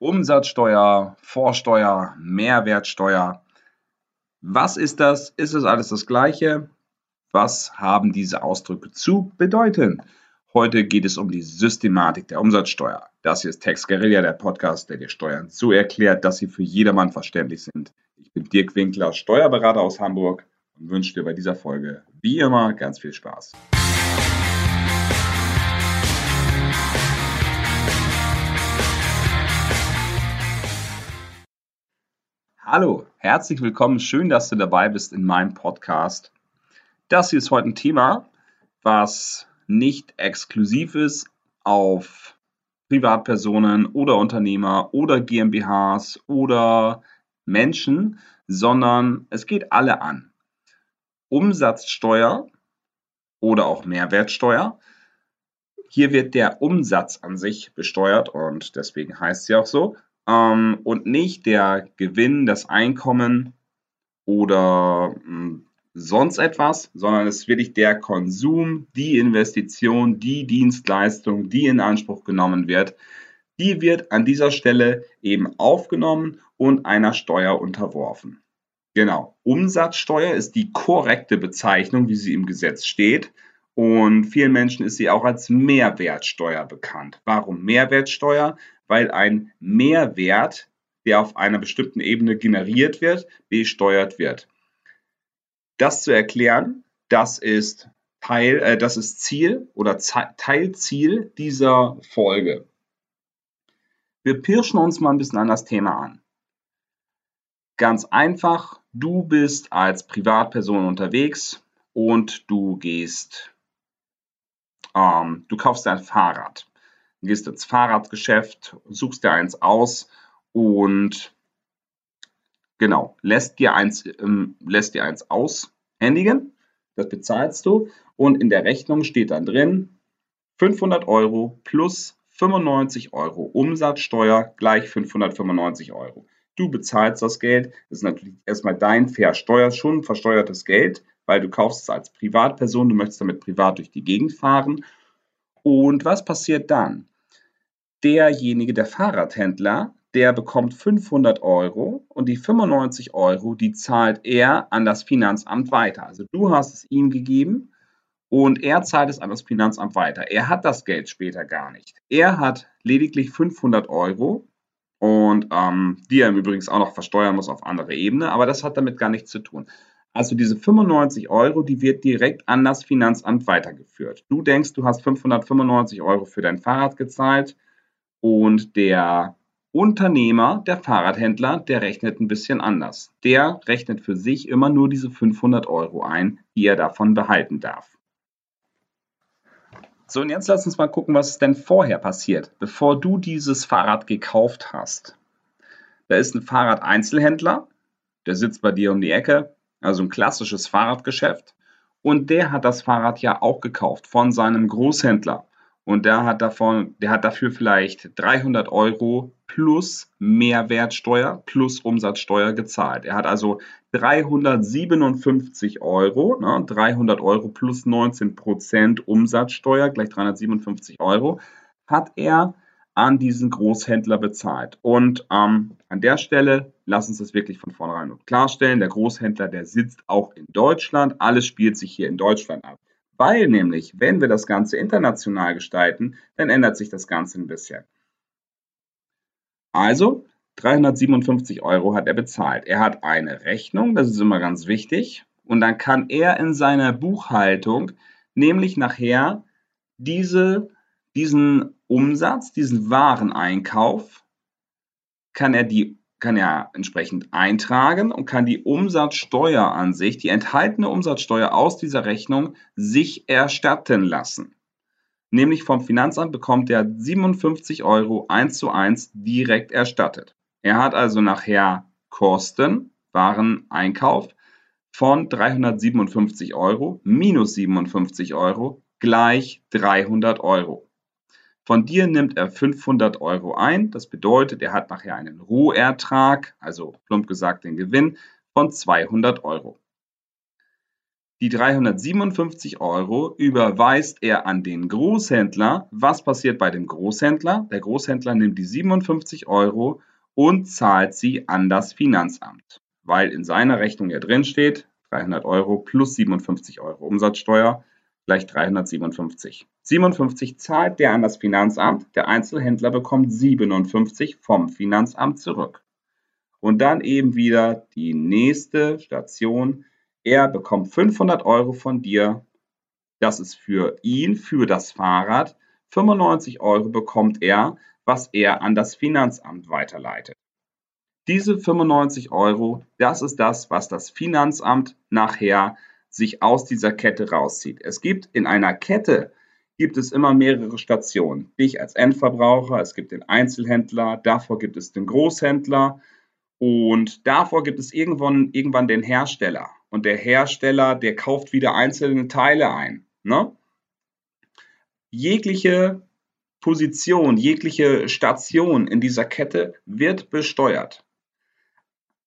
Umsatzsteuer, Vorsteuer, Mehrwertsteuer. Was ist das? Ist es alles das Gleiche? Was haben diese Ausdrücke zu bedeuten? Heute geht es um die Systematik der Umsatzsteuer. Das hier ist Tex Guerilla, der Podcast, der dir Steuern so erklärt, dass sie für jedermann verständlich sind. Ich bin Dirk Winkler, Steuerberater aus Hamburg und wünsche dir bei dieser Folge wie immer ganz viel Spaß. Hallo, herzlich willkommen. Schön, dass du dabei bist in meinem Podcast. Das hier ist heute ein Thema, was nicht exklusiv ist auf Privatpersonen oder Unternehmer oder GmbHs oder Menschen, sondern es geht alle an. Umsatzsteuer oder auch Mehrwertsteuer. Hier wird der Umsatz an sich besteuert und deswegen heißt sie auch so ähm, und nicht der Gewinn, das Einkommen oder mh, hm, sonst etwas, sondern es ist wirklich der Konsum, die Investition, die Dienstleistung, die in Anspruch genommen wird, die wird an dieser Stelle eben aufgenommen und einer Steuer unterworfen. Genau, Umsatzsteuer ist die korrekte Bezeichnung, wie sie im Gesetz steht. Und vielen Menschen ist sie auch als Mehrwertsteuer bekannt. Warum Mehrwertsteuer? Weil ein Mehrwert, der auf einer bestimmten Ebene generiert wird, besteuert wird. Das zu erklären, das ist Teil, äh, das ist Ziel oder Teilziel dieser Folge. Wir pirschen uns mal ein bisschen an das Thema an. Ganz einfach, du bist als Privatperson unterwegs und du gehst, ähm, du kaufst ein Fahrrad gehst ins Fahrradgeschäft, suchst dir eins aus und genau, lässt dir eins, ähm, lässt dir eins aushändigen. Das bezahlst du und in der Rechnung steht dann drin 500 Euro plus 95 Euro Umsatzsteuer gleich 595 Euro. Du bezahlst das Geld, das ist natürlich erstmal dein versteuert, schon versteuertes Geld, weil du kaufst es als Privatperson, du möchtest damit privat durch die Gegend fahren. Und was passiert dann? Derjenige, der Fahrradhändler, der bekommt 500 Euro und die 95 Euro, die zahlt er an das Finanzamt weiter. Also du hast es ihm gegeben und er zahlt es an das Finanzamt weiter. Er hat das Geld später gar nicht. Er hat lediglich 500 Euro und ähm, die er im Übrigen auch noch versteuern muss auf andere Ebene, aber das hat damit gar nichts zu tun. Also diese 95 Euro, die wird direkt an das Finanzamt weitergeführt. Du denkst, du hast 595 Euro für dein Fahrrad gezahlt und der Unternehmer, der Fahrradhändler, der rechnet ein bisschen anders. Der rechnet für sich immer nur diese 500 Euro ein, die er davon behalten darf. So, und jetzt lass uns mal gucken, was denn vorher passiert, bevor du dieses Fahrrad gekauft hast. Da ist ein Fahrrad-Einzelhändler, der sitzt bei dir um die Ecke, also ein klassisches Fahrradgeschäft. Und der hat das Fahrrad ja auch gekauft von seinem Großhändler und der hat davon, der hat dafür vielleicht 300 Euro plus Mehrwertsteuer plus Umsatzsteuer gezahlt. Er hat also 357 Euro, ne, 300 Euro plus 19 Prozent Umsatzsteuer, gleich 357 Euro, hat er an diesen Großhändler bezahlt. Und ähm, an der Stelle, lass uns das wirklich von vornherein klarstellen, der Großhändler, der sitzt auch in Deutschland, alles spielt sich hier in Deutschland ab. Weil nämlich, wenn wir das Ganze international gestalten, dann ändert sich das Ganze ein bisschen. Also 357 Euro hat er bezahlt. Er hat eine Rechnung, das ist immer ganz wichtig. Und dann kann er in seiner Buchhaltung nämlich nachher diese, diesen Umsatz, diesen Wareneinkauf, kann er die kann er entsprechend eintragen und kann die Umsatzsteuer an sich, die enthaltene Umsatzsteuer aus dieser Rechnung, sich erstatten lassen. Nämlich vom Finanzamt bekommt er 57 Euro 1 zu 1 direkt erstattet. Er hat also nachher Kosten, Wareneinkauf von 357 Euro minus 57 Euro gleich 300 Euro. Von dir nimmt er 500 Euro ein. Das bedeutet, er hat nachher einen Rohertrag, also plump gesagt den Gewinn, von 200 Euro. Die 357 Euro überweist er an den Großhändler. Was passiert bei dem Großhändler? Der Großhändler nimmt die 57 Euro und zahlt sie an das Finanzamt, weil in seiner Rechnung ja drin steht 300 Euro plus 57 Euro Umsatzsteuer gleich 357. 57 zahlt der an das Finanzamt, der Einzelhändler bekommt 57 vom Finanzamt zurück. Und dann eben wieder die nächste Station er bekommt 500 Euro von dir. Das ist für ihn, für das Fahrrad. 95 Euro bekommt er, was er an das Finanzamt weiterleitet. Diese 95 Euro, das ist das, was das Finanzamt nachher sich aus dieser Kette rauszieht. Es gibt in einer Kette gibt es immer mehrere Stationen. Dich als Endverbraucher, es gibt den Einzelhändler, davor gibt es den Großhändler und davor gibt es irgendwann, irgendwann den Hersteller und der Hersteller, der kauft wieder einzelne Teile ein. Ne? Jegliche Position, jegliche Station in dieser Kette wird besteuert.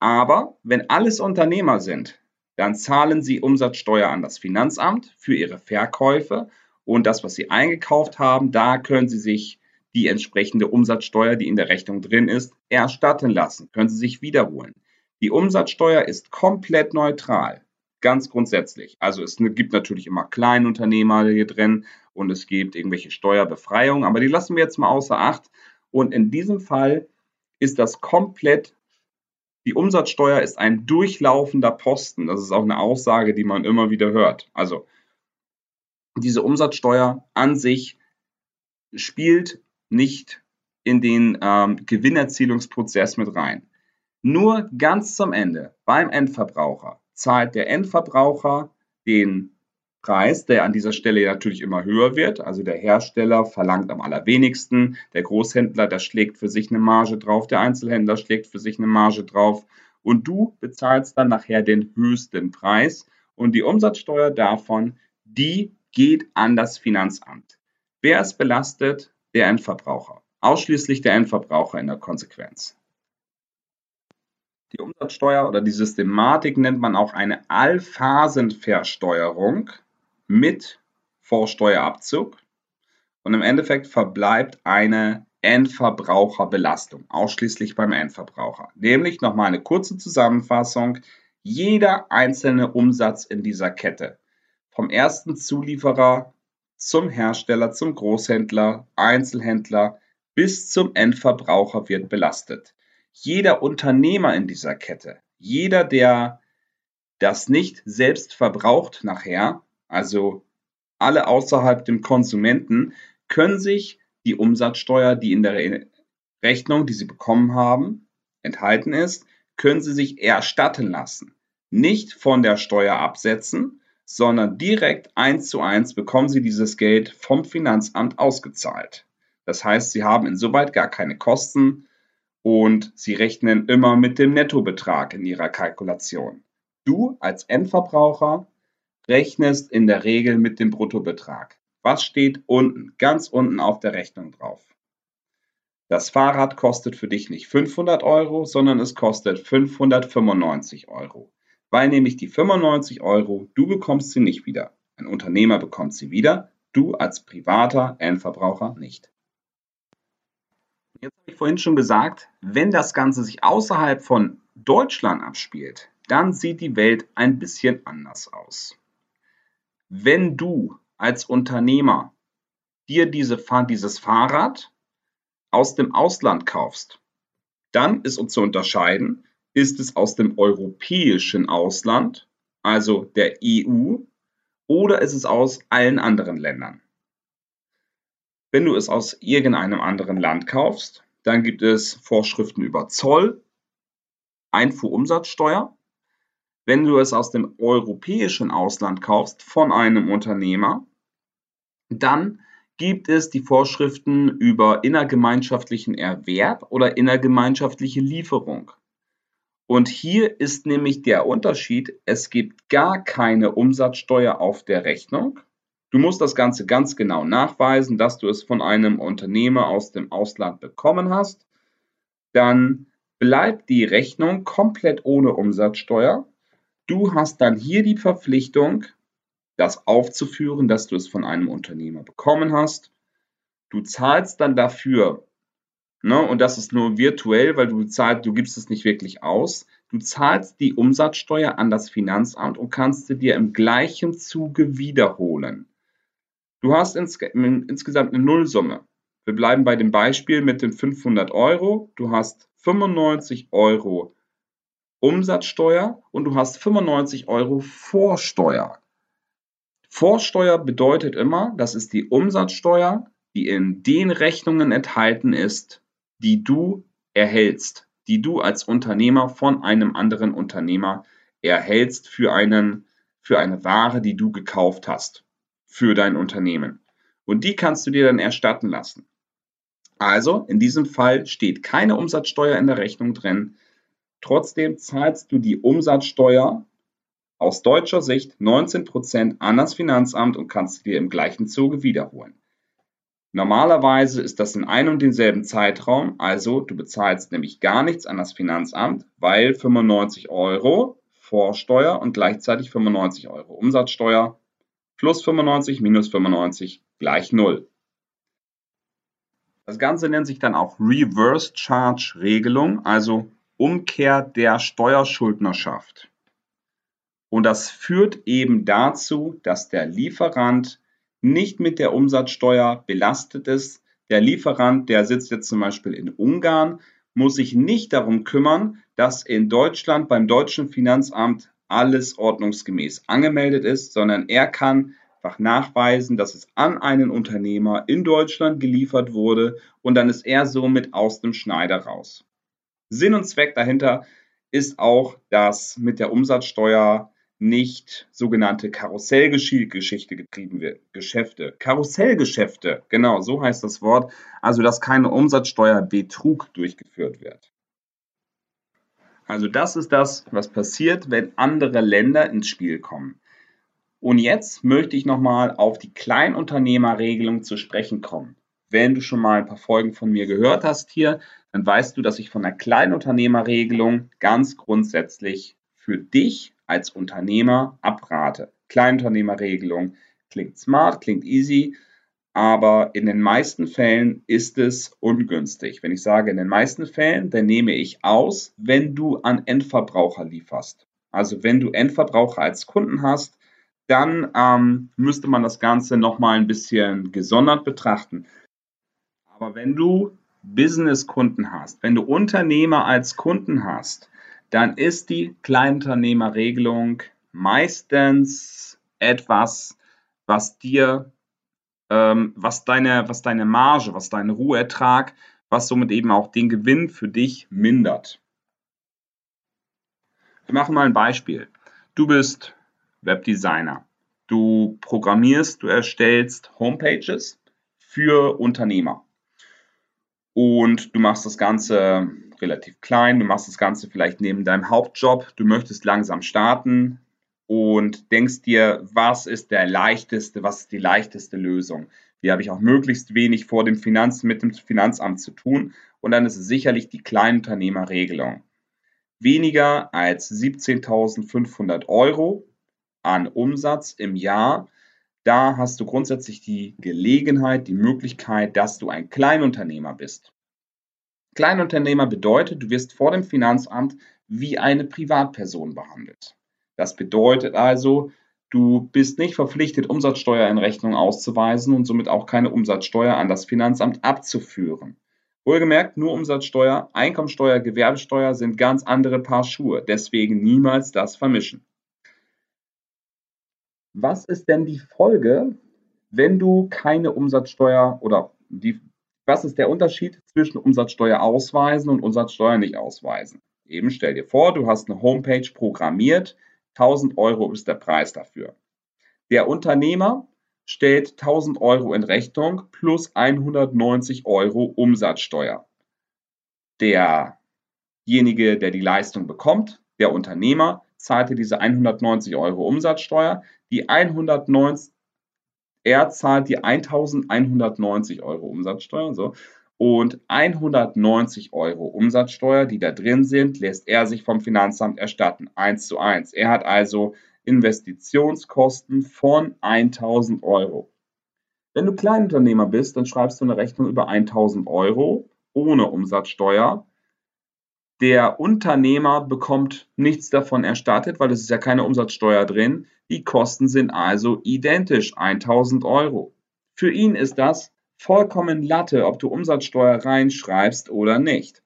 Aber wenn alles Unternehmer sind, dann zahlen sie Umsatzsteuer an das Finanzamt für ihre Verkäufe und das, was sie eingekauft haben, da können sie sich die entsprechende Umsatzsteuer, die in der Rechnung drin ist, erstatten lassen, können sie sich wiederholen. Die Umsatzsteuer ist komplett neutral, ganz grundsätzlich. Also es gibt natürlich immer Kleinunternehmer hier drin und es gibt irgendwelche Steuerbefreiungen, aber die lassen wir jetzt mal außer Acht. Und in diesem Fall ist das komplett, die Umsatzsteuer ist ein durchlaufender Posten. Das ist auch eine Aussage, die man immer wieder hört. Also diese Umsatzsteuer an sich spielt nicht in den ähm, Gewinnerzielungsprozess mit rein. Nur ganz zum Ende beim Endverbraucher zahlt der Endverbraucher den Preis, der an dieser Stelle natürlich immer höher wird. Also der Hersteller verlangt am allerwenigsten, der Großhändler, der schlägt für sich eine Marge drauf, der Einzelhändler schlägt für sich eine Marge drauf und du bezahlst dann nachher den höchsten Preis und die Umsatzsteuer davon, die geht an das Finanzamt. Wer ist belastet? Der Endverbraucher. Ausschließlich der Endverbraucher in der Konsequenz. Die Umsatzsteuer oder die Systematik nennt man auch eine Allphasenversteuerung mit Vorsteuerabzug. Und im Endeffekt verbleibt eine Endverbraucherbelastung, ausschließlich beim Endverbraucher. Nämlich nochmal eine kurze Zusammenfassung. Jeder einzelne Umsatz in dieser Kette, vom ersten Zulieferer zum Hersteller, zum Großhändler, Einzelhändler bis zum Endverbraucher wird belastet jeder Unternehmer in dieser Kette, jeder, der das nicht selbst verbraucht nachher, also alle außerhalb dem Konsumenten, können sich die Umsatzsteuer, die in der Rechnung, die sie bekommen haben, enthalten ist, können sie sich erstatten lassen. Nicht von der Steuer absetzen, sondern direkt eins zu eins bekommen sie dieses Geld vom Finanzamt ausgezahlt. Das heißt, sie haben insoweit gar keine Kosten, und sie rechnen immer mit dem Nettobetrag in ihrer Kalkulation. Du als Endverbraucher rechnest in der Regel mit dem Bruttobetrag. Was steht unten, ganz unten auf der Rechnung drauf? Das Fahrrad kostet für dich nicht 500 Euro, sondern es kostet 595 Euro. Weil nämlich die 95 Euro, du bekommst sie nicht wieder. Ein Unternehmer bekommt sie wieder, du als privater Endverbraucher nicht. Jetzt habe ich vorhin schon gesagt, wenn das Ganze sich außerhalb von Deutschland abspielt, dann sieht die Welt ein bisschen anders aus. Wenn du als Unternehmer dir diese, dieses Fahrrad aus dem Ausland kaufst, dann ist uns zu unterscheiden, ist es aus dem europäischen Ausland, also der EU, oder ist es aus allen anderen Ländern. Wenn du es aus irgendeinem anderen Land kaufst, dann gibt es Vorschriften über Zoll, Einfuhrumsatzsteuer. Wenn du es aus dem europäischen Ausland kaufst von einem Unternehmer, dann gibt es die Vorschriften über innergemeinschaftlichen Erwerb oder innergemeinschaftliche Lieferung. Und hier ist nämlich der Unterschied, es gibt gar keine Umsatzsteuer auf der Rechnung, Du musst das Ganze ganz genau nachweisen, dass du es von einem Unternehmer aus dem Ausland bekommen hast. Dann bleibt die Rechnung komplett ohne Umsatzsteuer. Du hast dann hier die Verpflichtung, das aufzuführen, dass du es von einem Unternehmer bekommen hast. Du zahlst dann dafür, ne, und das ist nur virtuell, weil du zahlst, du gibst es nicht wirklich aus. Du zahlst die Umsatzsteuer an das Finanzamt und kannst sie dir im gleichen Zuge wiederholen. Du hast ins, insgesamt eine Nullsumme. Wir bleiben bei dem Beispiel mit den 500 Euro. Du hast 95 Euro Umsatzsteuer und du hast 95 Euro Vorsteuer. Vorsteuer bedeutet immer, das ist die Umsatzsteuer, die in den Rechnungen enthalten ist, die du erhältst, die du als Unternehmer von einem anderen Unternehmer erhältst für, einen, für eine Ware, die du gekauft hast für dein Unternehmen. Und die kannst du dir dann erstatten lassen. Also in diesem Fall steht keine Umsatzsteuer in der Rechnung drin. Trotzdem zahlst du die Umsatzsteuer aus deutscher Sicht 19% an das Finanzamt und kannst dir im gleichen Zuge wiederholen. Normalerweise ist das in einem und denselben Zeitraum, also du bezahlst nämlich gar nichts an das Finanzamt, weil 95 Euro Vorsteuer und gleichzeitig 95 Euro Umsatzsteuer plus 95 minus 95 gleich 0. Das Ganze nennt sich dann auch Reverse Charge Regelung, also Umkehr der Steuerschuldnerschaft. Und das führt eben dazu, dass der Lieferant nicht mit der Umsatzsteuer belastet ist. Der Lieferant, der sitzt jetzt zum Beispiel in Ungarn, muss sich nicht darum kümmern, dass in Deutschland beim deutschen Finanzamt alles ordnungsgemäß angemeldet ist, sondern er kann einfach nachweisen, dass es an einen Unternehmer in Deutschland geliefert wurde und dann ist er somit aus dem Schneider raus. Sinn und Zweck dahinter ist auch, dass mit der Umsatzsteuer nicht sogenannte Karussellgeschichte getrieben wird. Geschäfte. Karussellgeschäfte, genau, so heißt das Wort. Also, dass keine Umsatzsteuerbetrug durchgeführt wird. Also das ist das, was passiert, wenn andere Länder ins Spiel kommen. Und jetzt möchte ich nochmal auf die Kleinunternehmerregelung zu sprechen kommen. Wenn du schon mal ein paar Folgen von mir gehört hast hier, dann weißt du, dass ich von der Kleinunternehmerregelung ganz grundsätzlich für dich als Unternehmer abrate. Kleinunternehmerregelung klingt smart, klingt easy, aber in den meisten Fällen ist es ungünstig. Wenn ich sage in den meisten Fällen, dann nehme ich aus, wenn du an Endverbraucher lieferst. Also wenn du Endverbraucher als Kunden hast, dann ähm, müsste man das Ganze nochmal ein bisschen gesondert betrachten. Aber wenn du Business-Kunden hast, wenn du Unternehmer als Kunden hast, dann ist die Kleinunternehmerregelung meistens etwas, was dir, ähm, was deine, was deine Marge, was deinen Ruheertrag, was somit eben auch den Gewinn für dich mindert. Wir machen mal ein Beispiel. Du bist Webdesigner. Du programmierst, du erstellst Homepages für Unternehmer. Und du machst das Ganze relativ klein, du machst das Ganze vielleicht neben deinem Hauptjob, du möchtest langsam starten und denkst dir, was ist der leichteste, was ist die leichteste Lösung? Wie habe ich auch möglichst wenig vor dem Finanz, mit dem Finanzamt zu tun? Und dann ist es sicherlich die Kleinunternehmerregelung. Weniger als 17.500 Euro an Umsatz im Jahr, da hast du grundsätzlich die Gelegenheit, die Möglichkeit, dass du ein Kleinunternehmer bist. Kleinunternehmer bedeutet, du wirst vor dem Finanzamt wie eine Privatperson behandelt. Das bedeutet also, du bist nicht verpflichtet, Umsatzsteuer in Rechnung auszuweisen und somit auch keine Umsatzsteuer an das Finanzamt abzuführen. Wohlgemerkt, nur Umsatzsteuer, Einkommensteuer, Gewerbesteuer sind ganz andere Paar Schuhe. Deswegen niemals das vermischen. Was ist denn die Folge, wenn du keine Umsatzsteuer oder die, was ist der Unterschied zwischen Umsatzsteuer ausweisen und Umsatzsteuer nicht ausweisen? Eben stell dir vor, du hast eine Homepage programmiert, 1000 Euro ist der Preis dafür. Der Unternehmer stellt 1000 Euro in Rechnung plus 190 Euro Umsatzsteuer. Derjenige, der die Leistung bekommt, der Unternehmer, zahlte diese 190 Euro Umsatzsteuer. Die 190, er zahlt die 1190 Euro Umsatzsteuer. So. Und 190 Euro Umsatzsteuer, die da drin sind, lässt er sich vom Finanzamt erstatten. Eins zu eins. Er hat also Investitionskosten von 1000 Euro. Wenn du Kleinunternehmer bist, dann schreibst du eine Rechnung über 1000 Euro ohne Umsatzsteuer. Der Unternehmer bekommt nichts davon erstattet, weil es ist ja keine Umsatzsteuer drin. Die Kosten sind also identisch, 1000 Euro. Für ihn ist das vollkommen Latte, ob du Umsatzsteuer reinschreibst oder nicht.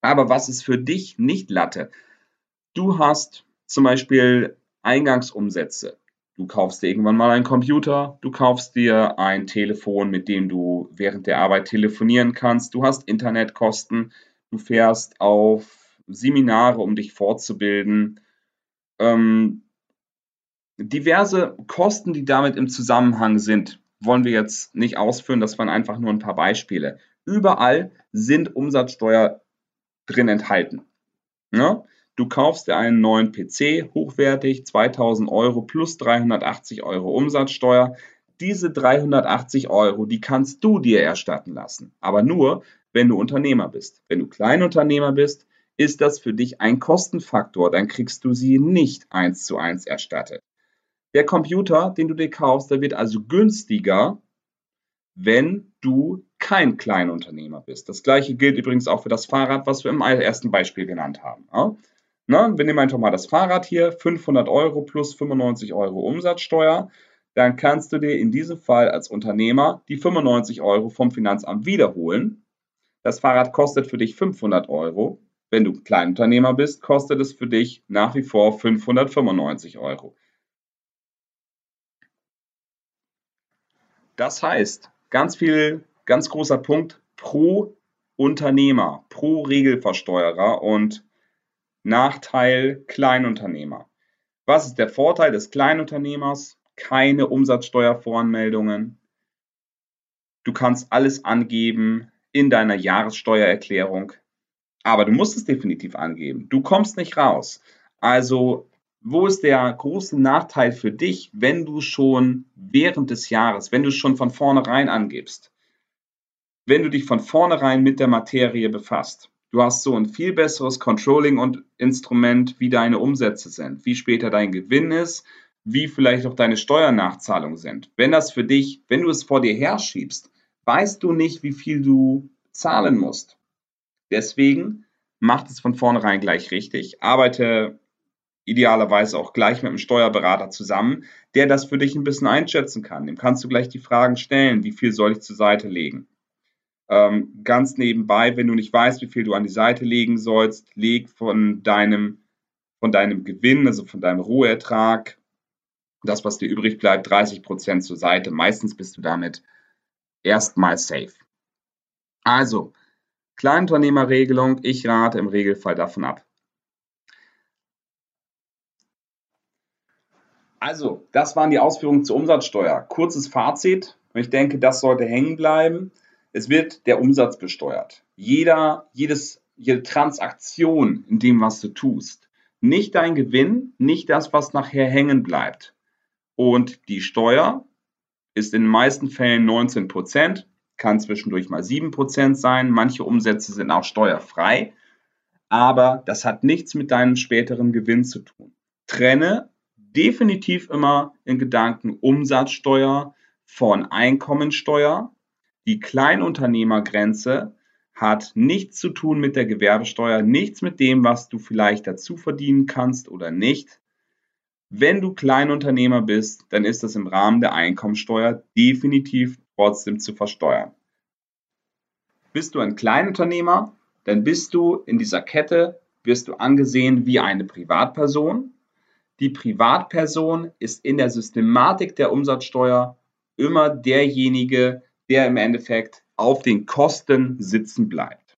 Aber was ist für dich nicht Latte? Du hast zum Beispiel Eingangsumsätze. Du kaufst dir irgendwann mal einen Computer, du kaufst dir ein Telefon, mit dem du während der Arbeit telefonieren kannst, du hast Internetkosten, du fährst auf Seminare, um dich fortzubilden. Ähm, diverse Kosten, die damit im Zusammenhang sind, wollen wir jetzt nicht ausführen, das waren einfach nur ein paar Beispiele. Überall sind Umsatzsteuer drin enthalten. Ja? Ne? Du kaufst dir einen neuen PC, hochwertig, 2000 Euro plus 380 Euro Umsatzsteuer. Diese 380 Euro, die kannst du dir erstatten lassen. Aber nur, wenn du Unternehmer bist. Wenn du Kleinunternehmer bist, ist das für dich ein Kostenfaktor. Dann kriegst du sie nicht eins zu eins erstattet. Der Computer, den du dir kaufst, der wird also günstiger, wenn du kein Kleinunternehmer bist. Das gleiche gilt übrigens auch für das Fahrrad, was wir im ersten Beispiel genannt haben. Ja? Na, wir nehmen einfach mal das Fahrrad hier, 500 Euro plus 95 Euro Umsatzsteuer. Dann kannst du dir in diesem Fall als Unternehmer die 95 Euro vom Finanzamt wiederholen. Das Fahrrad kostet für dich 500 Euro. Wenn du Kleinunternehmer bist, kostet es für dich nach wie vor 595 Euro. Das heißt, ganz viel, ganz großer Punkt pro Unternehmer, pro Regelversteuerer und Nachteil Kleinunternehmer. Was ist der Vorteil des Kleinunternehmers? Keine Umsatzsteuervoranmeldungen. Du kannst alles angeben in deiner Jahressteuererklärung, aber du musst es definitiv angeben. Du kommst nicht raus. Also wo ist der große Nachteil für dich, wenn du schon während des Jahres, wenn du schon von vornherein angibst, wenn du dich von vornherein mit der Materie befasst? Du hast so ein viel besseres Controlling und Instrument, wie deine Umsätze sind, wie später dein Gewinn ist, wie vielleicht auch deine Steuernachzahlungen sind. Wenn das für dich, wenn du es vor dir herschiebst, weißt du nicht, wie viel du zahlen musst. Deswegen macht es von vornherein gleich richtig. Arbeite idealerweise auch gleich mit einem Steuerberater zusammen, der das für dich ein bisschen einschätzen kann. Dem kannst du gleich die Fragen stellen, wie viel soll ich zur Seite legen. Ähm, ganz nebenbei, wenn du nicht weißt, wie viel du an die Seite legen sollst, leg von deinem, von deinem Gewinn, also von deinem Rohertrag, das, was dir übrig bleibt, 30 Prozent zur Seite. Meistens bist du damit erstmal safe. Also, Kleinunternehmerregelung, ich rate im Regelfall davon ab. Also, das waren die Ausführungen zur Umsatzsteuer. Kurzes Fazit. Ich denke, das sollte hängen bleiben. Es wird der Umsatz besteuert. Jeder, jedes, jede Transaktion in dem, was du tust. Nicht dein Gewinn, nicht das, was nachher hängen bleibt. Und die Steuer ist in den meisten Fällen 19 Prozent, kann zwischendurch mal 7 Prozent sein. Manche Umsätze sind auch steuerfrei. Aber das hat nichts mit deinem späteren Gewinn zu tun. Trenne definitiv immer in Gedanken Umsatzsteuer von Einkommensteuer. Die Kleinunternehmergrenze hat nichts zu tun mit der Gewerbesteuer, nichts mit dem, was du vielleicht dazu verdienen kannst oder nicht. Wenn du Kleinunternehmer bist, dann ist das im Rahmen der Einkommensteuer definitiv trotzdem zu versteuern. Bist du ein Kleinunternehmer, dann bist du in dieser Kette, wirst du angesehen wie eine Privatperson die Privatperson ist in der Systematik der Umsatzsteuer immer derjenige, der im Endeffekt auf den Kosten sitzen bleibt.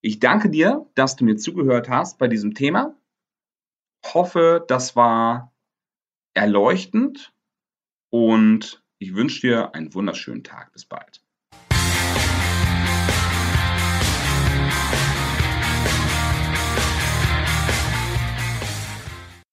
Ich danke dir, dass du mir zugehört hast bei diesem Thema. Hoffe, das war erleuchtend und ich wünsche dir einen wunderschönen Tag. Bis bald.